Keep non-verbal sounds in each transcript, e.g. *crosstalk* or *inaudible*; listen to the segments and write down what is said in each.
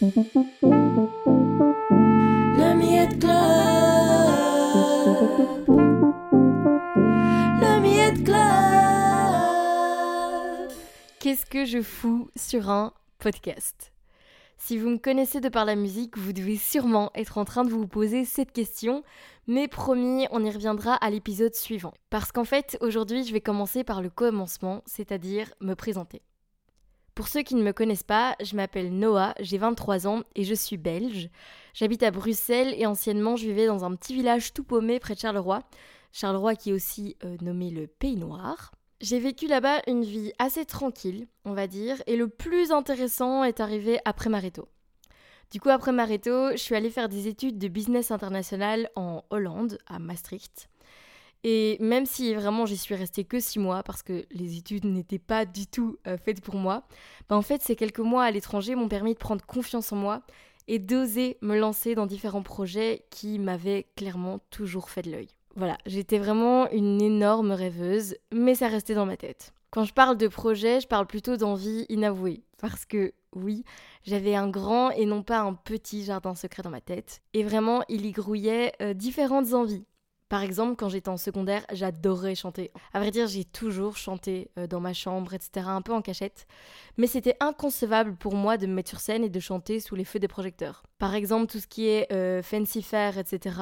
Le Miette Club. Le. Qu'est-ce que je fous sur un podcast? Si vous me connaissez de par la musique, vous devez sûrement être en train de vous poser cette question, mais promis, on y reviendra à l'épisode suivant. Parce qu'en fait, aujourd'hui, je vais commencer par le commencement, c'est-à-dire me présenter. Pour ceux qui ne me connaissent pas, je m'appelle Noah, j'ai 23 ans et je suis belge. J'habite à Bruxelles et anciennement je vivais dans un petit village tout paumé près de Charleroi. Charleroi qui est aussi euh, nommé le Pays Noir. J'ai vécu là-bas une vie assez tranquille, on va dire, et le plus intéressant est arrivé après Mareto. Du coup, après Mareto, je suis allée faire des études de business international en Hollande, à Maastricht. Et même si vraiment j'y suis restée que six mois parce que les études n'étaient pas du tout euh, faites pour moi, bah en fait ces quelques mois à l'étranger m'ont permis de prendre confiance en moi et d'oser me lancer dans différents projets qui m'avaient clairement toujours fait de l'œil. Voilà, j'étais vraiment une énorme rêveuse, mais ça restait dans ma tête. Quand je parle de projet, je parle plutôt d'envie inavouée. Parce que oui, j'avais un grand et non pas un petit jardin secret dans ma tête. Et vraiment, il y grouillait euh, différentes envies. Par exemple, quand j'étais en secondaire, j'adorais chanter. À vrai dire, j'ai toujours chanté euh, dans ma chambre, etc., un peu en cachette. Mais c'était inconcevable pour moi de me mettre sur scène et de chanter sous les feux des projecteurs. Par exemple, tout ce qui est euh, fancy fair, etc.,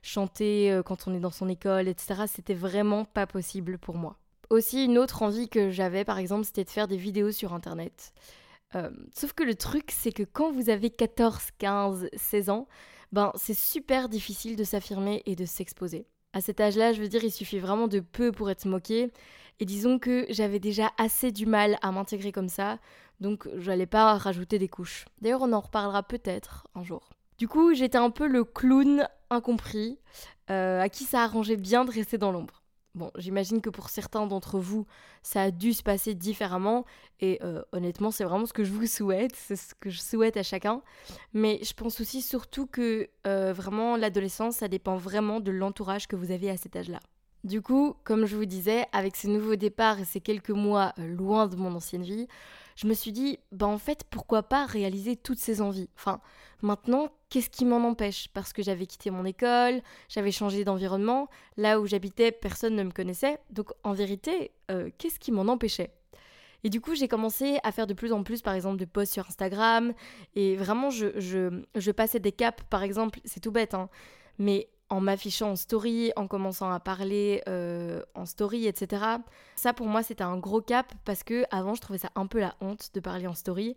chanter euh, quand on est dans son école, etc., c'était vraiment pas possible pour moi. Aussi, une autre envie que j'avais, par exemple, c'était de faire des vidéos sur Internet. sauf que le truc, c'est que quand vous avez 14, 15, 16 ans, ben c'est super difficile de s'affirmer et de s'exposer. À cet âge-là, je veux dire, il suffit vraiment de peu pour être moqué. Et disons que j'avais déjà assez du mal à m'intégrer comme ça, donc j'allais pas rajouter des couches. D'ailleurs, on en reparlera peut-être un jour. Du coup, j'étais un peu le clown incompris, euh, à qui ça arrangeait bien de rester dans l'ombre. Bon, j'imagine que pour certains d'entre vous, ça a dû se passer différemment. Et euh, honnêtement, c'est vraiment ce que je vous souhaite. C'est ce que je souhaite à chacun. Mais je pense aussi surtout que euh, vraiment, l'adolescence, ça dépend vraiment de l'entourage que vous avez à cet âge-là. Du coup, comme je vous disais, avec ce nouveau départ et ces quelques mois euh, loin de mon ancienne vie, je me suis dit, bah en fait, pourquoi pas réaliser toutes ces envies? Enfin, maintenant, qu'est-ce qui m'en empêche? Parce que j'avais quitté mon école, j'avais changé d'environnement, là où j'habitais, personne ne me connaissait, donc en vérité, euh, qu'est-ce qui m'en empêchait? Et du coup, j'ai commencé à faire de plus en plus, par exemple, de posts sur Instagram. Et vraiment, je, je, passais des caps, par exemple, c'est tout bête, hein, mais en m'affichant en story, en commençant à parler euh, en story, etc. Ça pour moi c'était un gros cap parce que avant je trouvais ça un peu la honte de parler en story.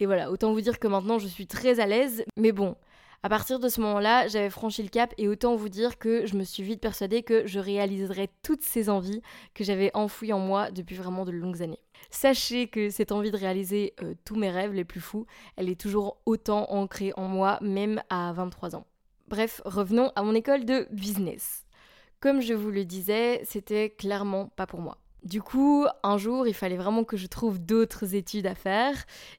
Et voilà, autant vous dire que maintenant je suis très à l'aise, mais bon, à partir de ce moment-là, j'avais franchi le cap et autant vous dire que je me suis vite persuadée que je réaliserais toutes ces envies que j'avais enfouies en moi depuis vraiment de longues années. Sachez que cette envie de réaliser euh, tous mes rêves les plus fous, elle est toujours autant ancrée en moi, même à 23 ans. Bref, revenons à mon école de business. Comme je vous le disais, c'était clairement pas pour moi. Du coup, un jour, il fallait vraiment que je trouve d'autres études à faire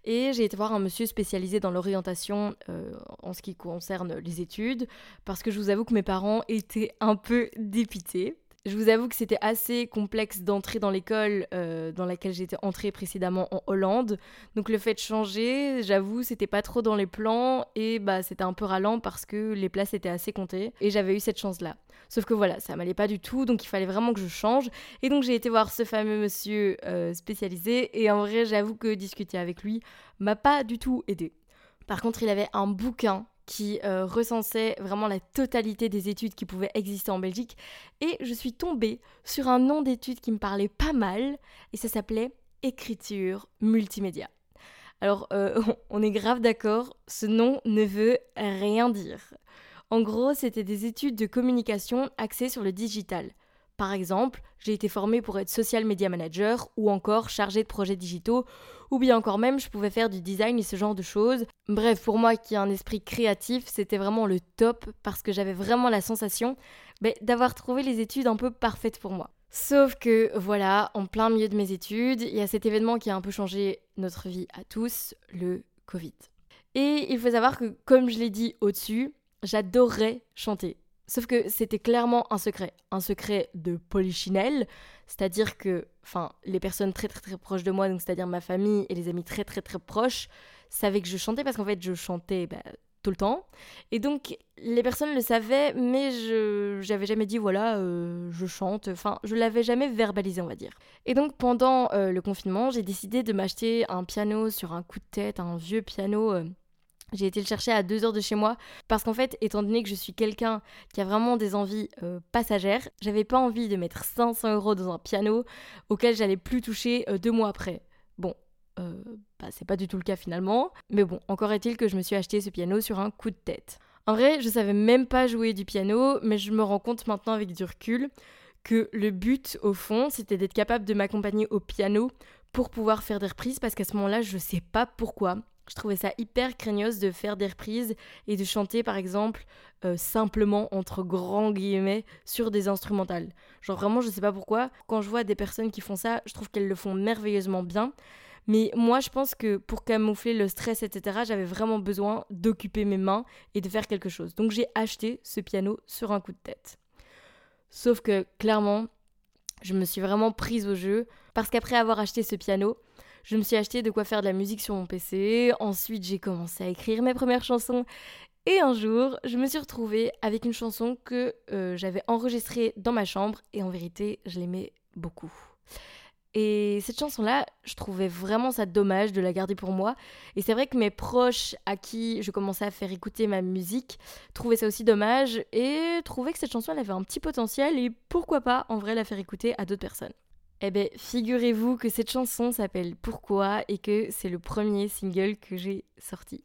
et j'ai été voir un monsieur spécialisé dans l'orientation euh, en ce qui concerne les études parce que je vous avoue que mes parents étaient un peu dépités. Je vous avoue que c'était assez complexe d'entrer dans l'école euh, dans laquelle j'étais entrée précédemment en Hollande. Donc le fait de changer, j'avoue, c'était pas trop dans les plans et bah c'était un peu ralent parce que les places étaient assez comptées et j'avais eu cette chance-là. Sauf que voilà, ça m'allait pas du tout, donc il fallait vraiment que je change. Et donc j'ai été voir ce fameux monsieur euh, spécialisé et en vrai, j'avoue que discuter avec lui m'a pas du tout aidé. Par contre, il avait un bouquin qui euh, recensait vraiment la totalité des études qui pouvaient exister en Belgique. Et je suis tombée sur un nom d'études qui me parlait pas mal, et ça s'appelait écriture multimédia. Alors, euh, *laughs* on est grave d'accord, ce nom ne veut rien dire. En gros, c'était des études de communication axées sur le digital. Par exemple, j'ai été formée pour être social media manager ou encore chargée de projets digitaux, ou bien encore même je pouvais faire du design et ce genre de choses. Bref, pour moi qui ai un esprit créatif, c'était vraiment le top parce que j'avais vraiment la sensation ben, d'avoir trouvé les études un peu parfaites pour moi. Sauf que voilà, en plein milieu de mes études, il y a cet événement qui a un peu changé notre vie à tous, le Covid. Et il faut savoir que, comme je l'ai dit au-dessus, j'adorais chanter Sauf que c'était clairement un secret, un secret de polichinelle, c'est-à-dire que, enfin, les personnes très très très proches de moi, donc c'est-à-dire ma famille et les amis très très très proches, savaient que je chantais parce qu'en fait je chantais bah, tout le temps. Et donc les personnes le savaient, mais je j'avais jamais dit voilà, euh, je chante, enfin, je l'avais jamais verbalisé, on va dire. Et donc pendant euh, le confinement, j'ai décidé de m'acheter un piano sur un coup de tête, un vieux piano. euh, j'ai été le chercher à deux heures de chez moi parce qu'en fait, étant donné que je suis quelqu'un qui a vraiment des envies euh, passagères, j'avais pas envie de mettre 500 euros dans un piano auquel j'allais plus toucher euh, deux mois après. Bon, euh, bah, c'est pas du tout le cas finalement, mais bon, encore est-il que je me suis acheté ce piano sur un coup de tête. En vrai, je savais même pas jouer du piano, mais je me rends compte maintenant avec du recul que le but, au fond, c'était d'être capable de m'accompagner au piano pour pouvoir faire des reprises parce qu'à ce moment-là, je sais pas pourquoi. Je trouvais ça hyper craignos de faire des reprises et de chanter par exemple euh, simplement entre grands guillemets sur des instrumentales. Genre vraiment je sais pas pourquoi, quand je vois des personnes qui font ça, je trouve qu'elles le font merveilleusement bien. Mais moi je pense que pour camoufler le stress etc j'avais vraiment besoin d'occuper mes mains et de faire quelque chose. Donc j'ai acheté ce piano sur un coup de tête. Sauf que clairement je me suis vraiment prise au jeu parce qu'après avoir acheté ce piano, je me suis acheté de quoi faire de la musique sur mon PC. Ensuite, j'ai commencé à écrire mes premières chansons. Et un jour, je me suis retrouvée avec une chanson que euh, j'avais enregistrée dans ma chambre. Et en vérité, je l'aimais beaucoup. Et cette chanson-là, je trouvais vraiment ça dommage de la garder pour moi. Et c'est vrai que mes proches à qui je commençais à faire écouter ma musique trouvaient ça aussi dommage et trouvaient que cette chanson avait un petit potentiel et pourquoi pas en vrai la faire écouter à d'autres personnes. Eh bien, figurez-vous que cette chanson s'appelle Pourquoi et que c'est le premier single que j'ai sorti.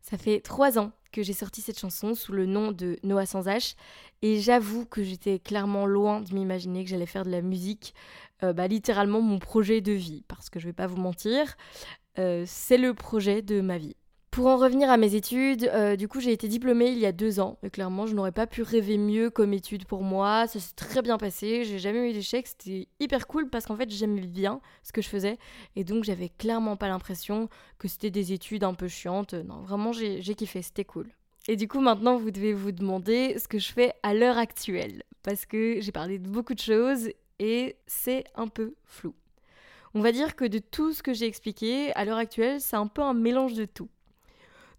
Ça fait trois ans que j'ai sorti cette chanson sous le nom de Noah sans H et j'avoue que j'étais clairement loin de m'imaginer que j'allais faire de la musique, euh, bah, littéralement mon projet de vie, parce que je vais pas vous mentir, euh, c'est le projet de ma vie. Pour en revenir à mes études, euh, du coup j'ai été diplômée il y a deux ans. Et clairement, je n'aurais pas pu rêver mieux comme étude pour moi. Ça s'est très bien passé. J'ai jamais eu d'échec. C'était hyper cool parce qu'en fait j'aimais bien ce que je faisais. Et donc j'avais clairement pas l'impression que c'était des études un peu chiantes. Non, vraiment j'ai kiffé. C'était cool. Et du coup maintenant vous devez vous demander ce que je fais à l'heure actuelle. Parce que j'ai parlé de beaucoup de choses et c'est un peu flou. On va dire que de tout ce que j'ai expliqué, à l'heure actuelle, c'est un peu un mélange de tout.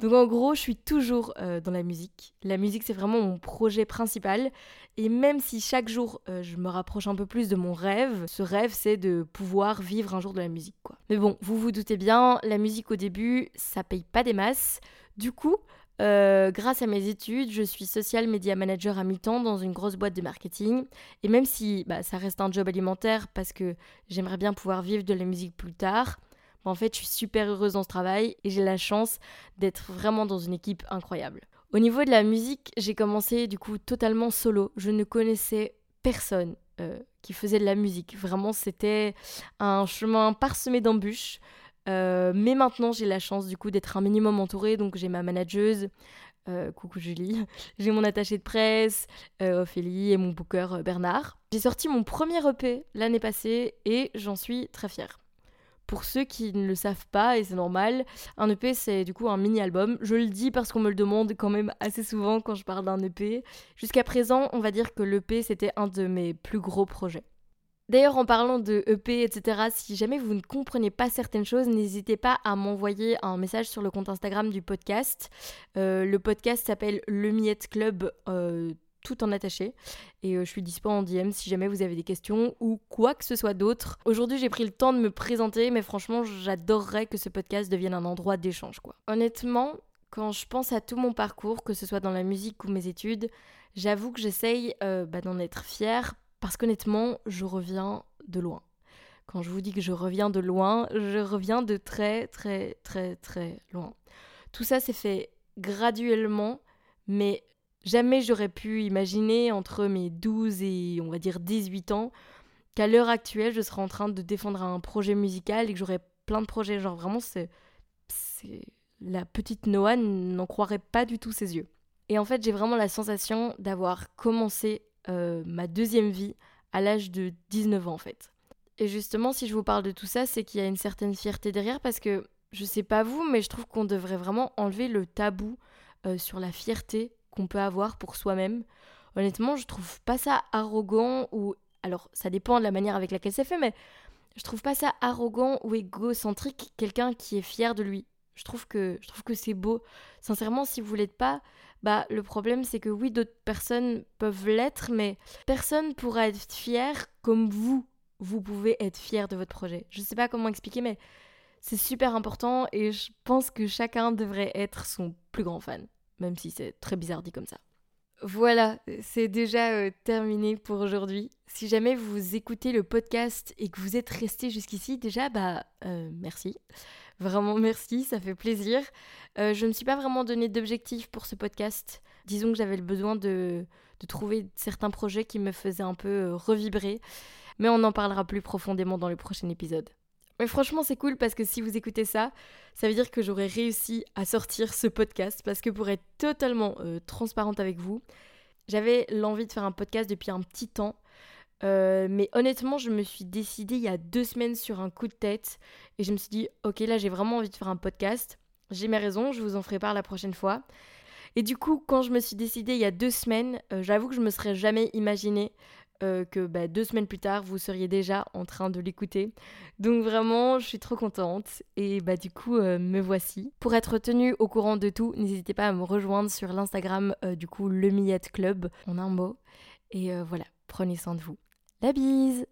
Donc en gros, je suis toujours euh, dans la musique. La musique, c'est vraiment mon projet principal. Et même si chaque jour, euh, je me rapproche un peu plus de mon rêve, ce rêve, c'est de pouvoir vivre un jour de la musique. Mais bon, vous vous doutez bien, la musique au début, ça paye pas des masses. Du coup, euh, grâce à mes études, je suis social media manager à mi-temps dans une grosse boîte de marketing. Et même si bah, ça reste un job alimentaire parce que j'aimerais bien pouvoir vivre de la musique plus tard, en fait, je suis super heureuse dans ce travail et j'ai la chance d'être vraiment dans une équipe incroyable. Au niveau de la musique, j'ai commencé du coup totalement solo. Je ne connaissais personne euh, qui faisait de la musique. Vraiment, c'était un chemin parsemé d'embûches. Euh, mais maintenant, j'ai la chance du coup d'être un minimum entourée. Donc, j'ai ma manageuse, euh, coucou Julie, *laughs* j'ai mon attaché de presse, Ophélie et mon booker Bernard. J'ai sorti mon premier EP l'année passée et j'en suis très fière. Pour ceux qui ne le savent pas, et c'est normal, un EP c'est du coup un mini-album. Je le dis parce qu'on me le demande quand même assez souvent quand je parle d'un EP. Jusqu'à présent, on va dire que l'EP c'était un de mes plus gros projets. D'ailleurs, en parlant de EP, etc., si jamais vous ne comprenez pas certaines choses, n'hésitez pas à m'envoyer un message sur le compte Instagram du podcast. Euh, le podcast s'appelle Le Miette Club. euh, tout en attaché et euh, je suis dispo en DM si jamais vous avez des questions ou quoi que ce soit d'autre. Aujourd'hui j'ai pris le temps de me présenter mais franchement j'adorerais que ce podcast devienne un endroit d'échange quoi. Honnêtement, quand je pense à tout mon parcours, que ce soit dans la musique ou mes études, j'avoue que j'essaye euh, bah, d'en être fière parce qu'honnêtement je reviens de loin. Quand je vous dis que je reviens de loin, je reviens de très très très très loin. Tout ça s'est fait graduellement mais Jamais j'aurais pu imaginer entre mes 12 et on va dire 18 ans qu'à l'heure actuelle je serais en train de défendre un projet musical et que j'aurais plein de projets. Genre vraiment c'est. La petite Noah n'en croirait pas du tout ses yeux. Et en fait j'ai vraiment la sensation d'avoir commencé euh, ma deuxième vie à l'âge de 19 ans en fait. Et justement si je vous parle de tout ça c'est qu'il y a une certaine fierté derrière parce que je sais pas vous mais je trouve qu'on devrait vraiment enlever le tabou euh, sur la fierté qu'on peut avoir pour soi-même. honnêtement, je trouve pas ça arrogant ou. Alors, ça dépend de la manière avec laquelle c'est fait, mais je trouve pas ça arrogant ou égocentrique, quelqu'un qui est fier de lui. Je trouve que, je trouve que c'est beau. Sincèrement, si vous l'êtes pas, bah le problème c'est que oui, d'autres personnes peuvent l'être, mais personne pourra être fier comme vous. Vous pouvez être fier de votre projet. Je sais pas comment expliquer, mais c'est super important et je pense que chacun devrait être son plus grand fan, même si c'est très bizarre dit comme ça. Voilà, c'est déjà euh, terminé pour aujourd'hui. Si jamais vous écoutez le podcast et que vous êtes resté jusqu'ici, déjà, bah euh, merci. Vraiment *laughs* merci, ça fait plaisir. Euh, je ne me suis pas vraiment donné d'objectif pour ce podcast. Disons que j'avais le besoin de, de, trouver certains projets qui me faisaient un peu revibrer. Mais on en parlera plus profondément dans le prochain épisode. Mais franchement, c'est cool parce que si vous écoutez ça, ça veut dire que j'aurais réussi à sortir ce podcast. Parce que pour être totalement euh, transparente avec vous, j'avais l'envie de faire un podcast depuis un petit temps. Euh, mais honnêtement, je me suis décidée il y a deux semaines sur un coup de tête. Et je me suis dit, ok, là j'ai vraiment envie de faire un podcast. J'ai mes raisons, je vous en ferai part la prochaine fois. Et du coup, quand je me suis décidée il y a deux semaines, euh, j'avoue que je me serais jamais imaginé euh, que bah, deux semaines plus tard, vous seriez déjà en train de l'écouter. Donc vraiment, je suis trop contente. Et bah du coup, euh, me voici. Pour être tenu au courant de tout, n'hésitez pas à me rejoindre sur l'Instagram euh, du coup le Millette Club en un mot. Et voilà, prenez soin de vous. La bise